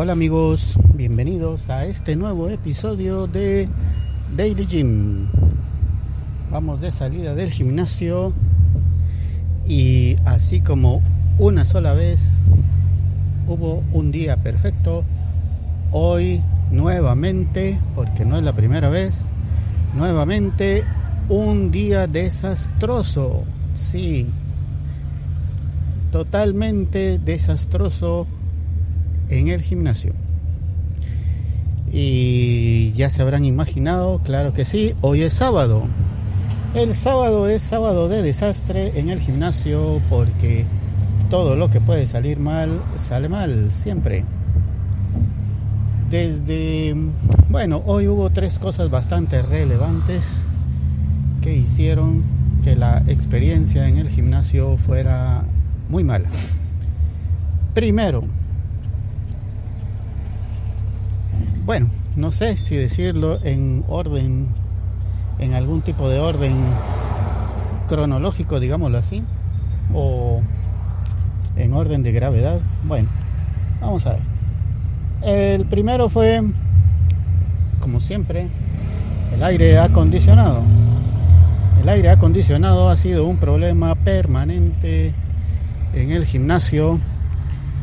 Hola, amigos, bienvenidos a este nuevo episodio de Daily Gym. Vamos de salida del gimnasio y así como una sola vez hubo un día perfecto, hoy nuevamente, porque no es la primera vez, nuevamente un día desastroso. Sí, totalmente desastroso en el gimnasio. Y ya se habrán imaginado, claro que sí, hoy es sábado. El sábado es sábado de desastre en el gimnasio porque todo lo que puede salir mal sale mal siempre. Desde, bueno, hoy hubo tres cosas bastante relevantes que hicieron que la experiencia en el gimnasio fuera muy mala. Primero, bueno, no sé si decirlo en orden, en algún tipo de orden cronológico, digámoslo así, o en orden de gravedad. Bueno, vamos a ver. El primero fue, como siempre, el aire acondicionado. El aire acondicionado ha sido un problema permanente en el gimnasio.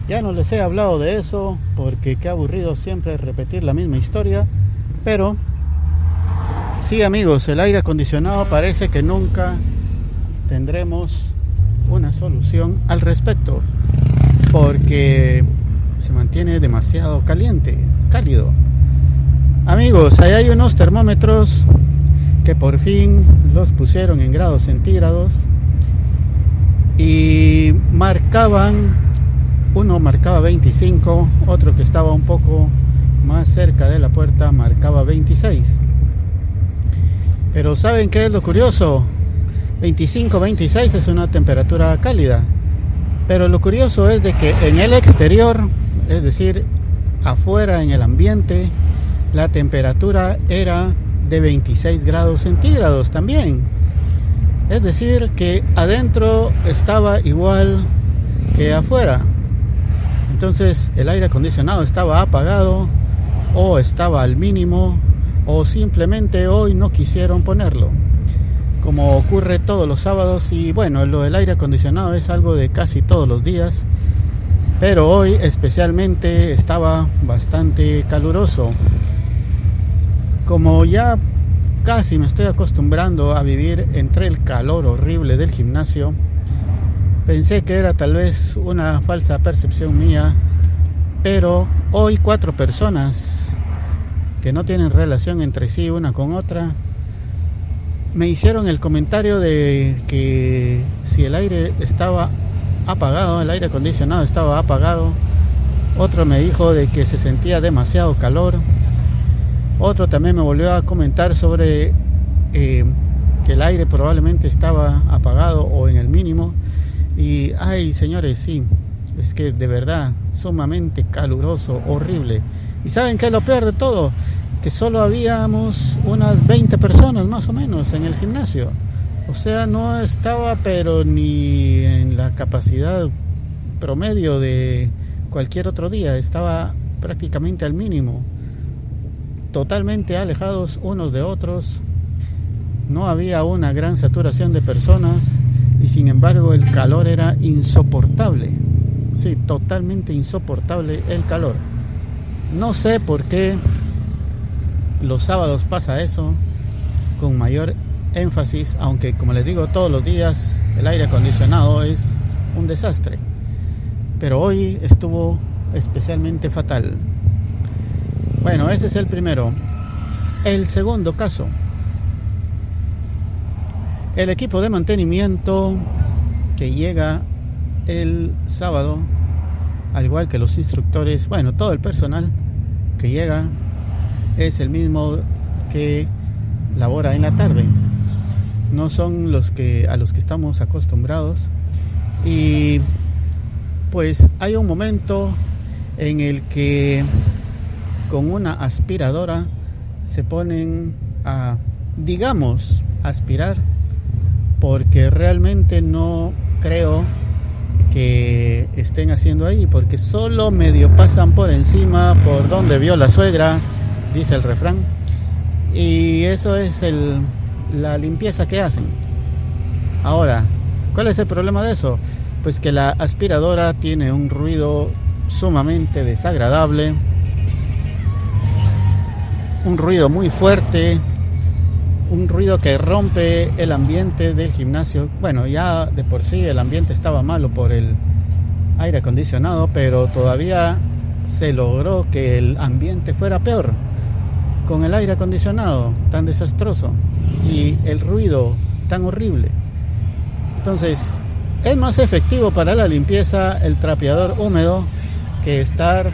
Ya no les he hablado de eso porque qué aburrido siempre repetir la misma historia. Pero sí amigos, el aire acondicionado parece que nunca tendremos una solución al respecto. Porque se mantiene demasiado caliente, cálido. Amigos, ahí hay unos termómetros que por fin los pusieron en grados centígrados y marcaban, uno marcaba 25, otro que estaba un poco más cerca de la puerta marcaba 26. Pero ¿saben qué es lo curioso? 25, 26 es una temperatura cálida. Pero lo curioso es de que en el exterior, es decir, afuera en el ambiente, la temperatura era de 26 grados centígrados también. Es decir, que adentro estaba igual que afuera. Entonces el aire acondicionado estaba apagado o estaba al mínimo o simplemente hoy no quisieron ponerlo. Como ocurre todos los sábados y bueno, lo del aire acondicionado es algo de casi todos los días. Pero hoy especialmente estaba bastante caluroso. Como ya casi me estoy acostumbrando a vivir entre el calor horrible del gimnasio. Pensé que era tal vez una falsa percepción mía, pero hoy cuatro personas que no tienen relación entre sí una con otra me hicieron el comentario de que si el aire estaba apagado, el aire acondicionado estaba apagado, otro me dijo de que se sentía demasiado calor otro también me volvió a comentar sobre eh, que el aire probablemente estaba apagado o en el mínimo. Y, ay, señores, sí, es que de verdad, sumamente caluroso, horrible. ¿Y saben qué es lo peor de todo? Que solo habíamos unas 20 personas más o menos en el gimnasio. O sea, no estaba pero ni en la capacidad promedio de cualquier otro día, estaba prácticamente al mínimo totalmente alejados unos de otros, no había una gran saturación de personas y sin embargo el calor era insoportable, sí, totalmente insoportable el calor. No sé por qué los sábados pasa eso con mayor énfasis, aunque como les digo todos los días el aire acondicionado es un desastre. Pero hoy estuvo especialmente fatal. Bueno, ese es el primero. El segundo caso. El equipo de mantenimiento que llega el sábado, al igual que los instructores, bueno, todo el personal que llega es el mismo que labora en la tarde. No son los que a los que estamos acostumbrados y pues hay un momento en el que con una aspiradora se ponen a, digamos, aspirar, porque realmente no creo que estén haciendo ahí, porque solo medio pasan por encima, por donde vio la suegra, dice el refrán, y eso es la limpieza que hacen. Ahora, ¿cuál es el problema de eso? Pues que la aspiradora tiene un ruido sumamente desagradable, un ruido muy fuerte, un ruido que rompe el ambiente del gimnasio. Bueno, ya de por sí el ambiente estaba malo por el aire acondicionado, pero todavía se logró que el ambiente fuera peor con el aire acondicionado tan desastroso y el ruido tan horrible. Entonces, es más efectivo para la limpieza el trapeador húmedo que estar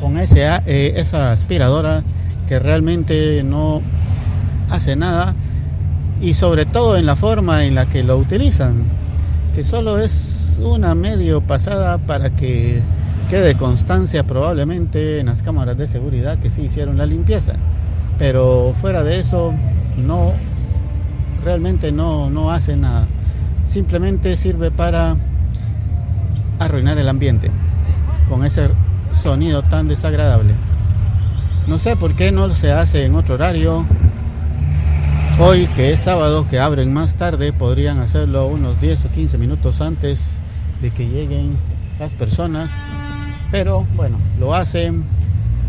con ese, eh, esa aspiradora que realmente no hace nada y sobre todo en la forma en la que lo utilizan, que solo es una medio pasada para que quede constancia probablemente en las cámaras de seguridad que sí hicieron la limpieza, pero fuera de eso no realmente no, no hace nada, simplemente sirve para arruinar el ambiente con ese sonido tan desagradable. No sé por qué no se hace en otro horario, Hoy, que es sábado, que abren más tarde, podrían hacerlo unos 10 o 15 minutos antes de que lleguen las personas. Pero bueno, lo hacen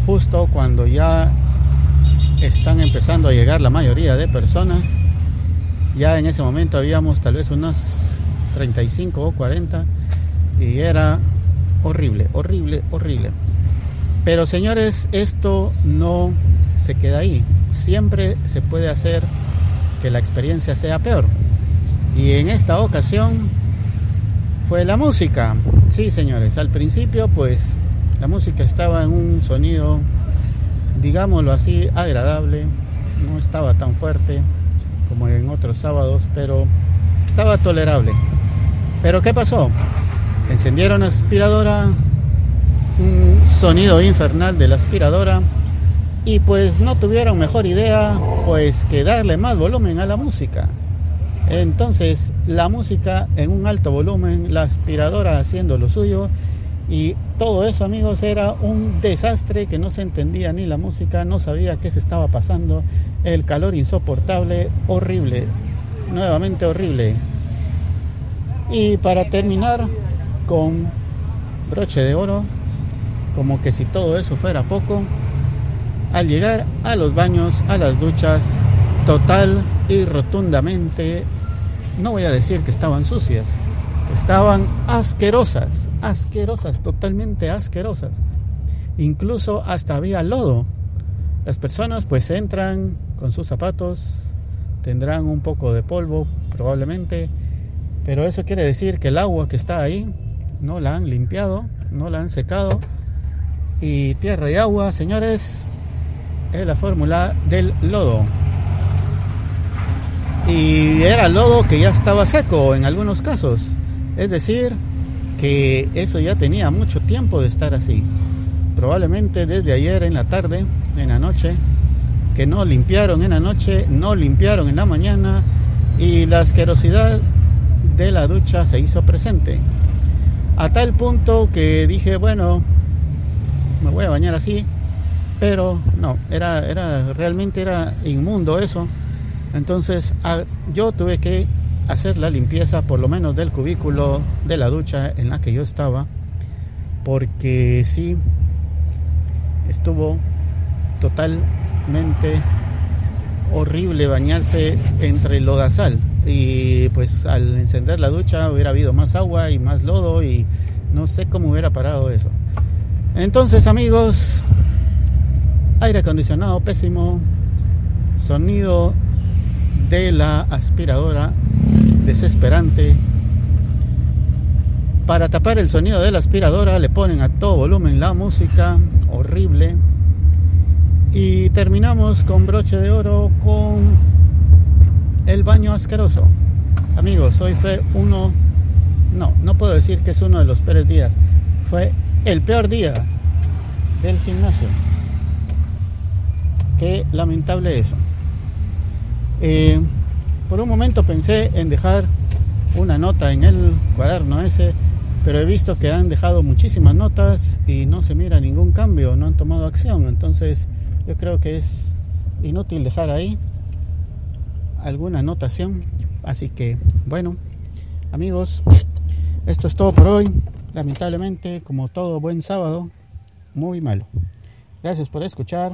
justo cuando ya están empezando a llegar la mayoría de personas. Ya en ese momento habíamos tal vez unas 35 o 40 y era horrible, horrible, horrible. Pero señores, esto no se queda ahí. Siempre se puede hacer que la experiencia sea peor. Y en esta ocasión fue la música. Sí, señores, al principio pues la música estaba en un sonido, digámoslo así, agradable, no estaba tan fuerte como en otros sábados, pero estaba tolerable. Pero ¿qué pasó? Encendieron la aspiradora, un sonido infernal de la aspiradora y pues no tuvieron mejor idea pues que darle más volumen a la música. Entonces la música en un alto volumen, la aspiradora haciendo lo suyo y todo eso amigos era un desastre que no se entendía ni la música, no sabía qué se estaba pasando, el calor insoportable, horrible, nuevamente horrible. Y para terminar con broche de oro, como que si todo eso fuera poco, al llegar a los baños, a las duchas, total y rotundamente, no voy a decir que estaban sucias, estaban asquerosas, asquerosas, totalmente asquerosas. Incluso hasta había lodo. Las personas pues entran con sus zapatos, tendrán un poco de polvo probablemente, pero eso quiere decir que el agua que está ahí no la han limpiado, no la han secado. Y tierra y agua, señores, es la fórmula del lodo. Y era lodo que ya estaba seco en algunos casos. Es decir, que eso ya tenía mucho tiempo de estar así. Probablemente desde ayer en la tarde, en la noche, que no limpiaron en la noche, no limpiaron en la mañana y la asquerosidad de la ducha se hizo presente. A tal punto que dije, bueno, me voy a bañar así, pero no, era, era realmente era inmundo eso. Entonces yo tuve que hacer la limpieza por lo menos del cubículo de la ducha en la que yo estaba, porque sí estuvo totalmente horrible bañarse entre lodazal y pues al encender la ducha hubiera habido más agua y más lodo y no sé cómo hubiera parado eso. Entonces amigos, aire acondicionado pésimo, sonido de la aspiradora desesperante. Para tapar el sonido de la aspiradora le ponen a todo volumen la música horrible. Y terminamos con broche de oro con el baño asqueroso. Amigos, hoy fue uno, no, no puedo decir que es uno de los peores días, fue el peor día del gimnasio. Qué lamentable eso. Eh, por un momento pensé en dejar una nota en el cuaderno ese pero he visto que han dejado muchísimas notas y no se mira ningún cambio, no han tomado acción. Entonces yo creo que es inútil dejar ahí alguna anotación. Así que bueno, amigos, esto es todo por hoy. Lamentablemente, como todo buen sábado, muy malo. Gracias por escuchar.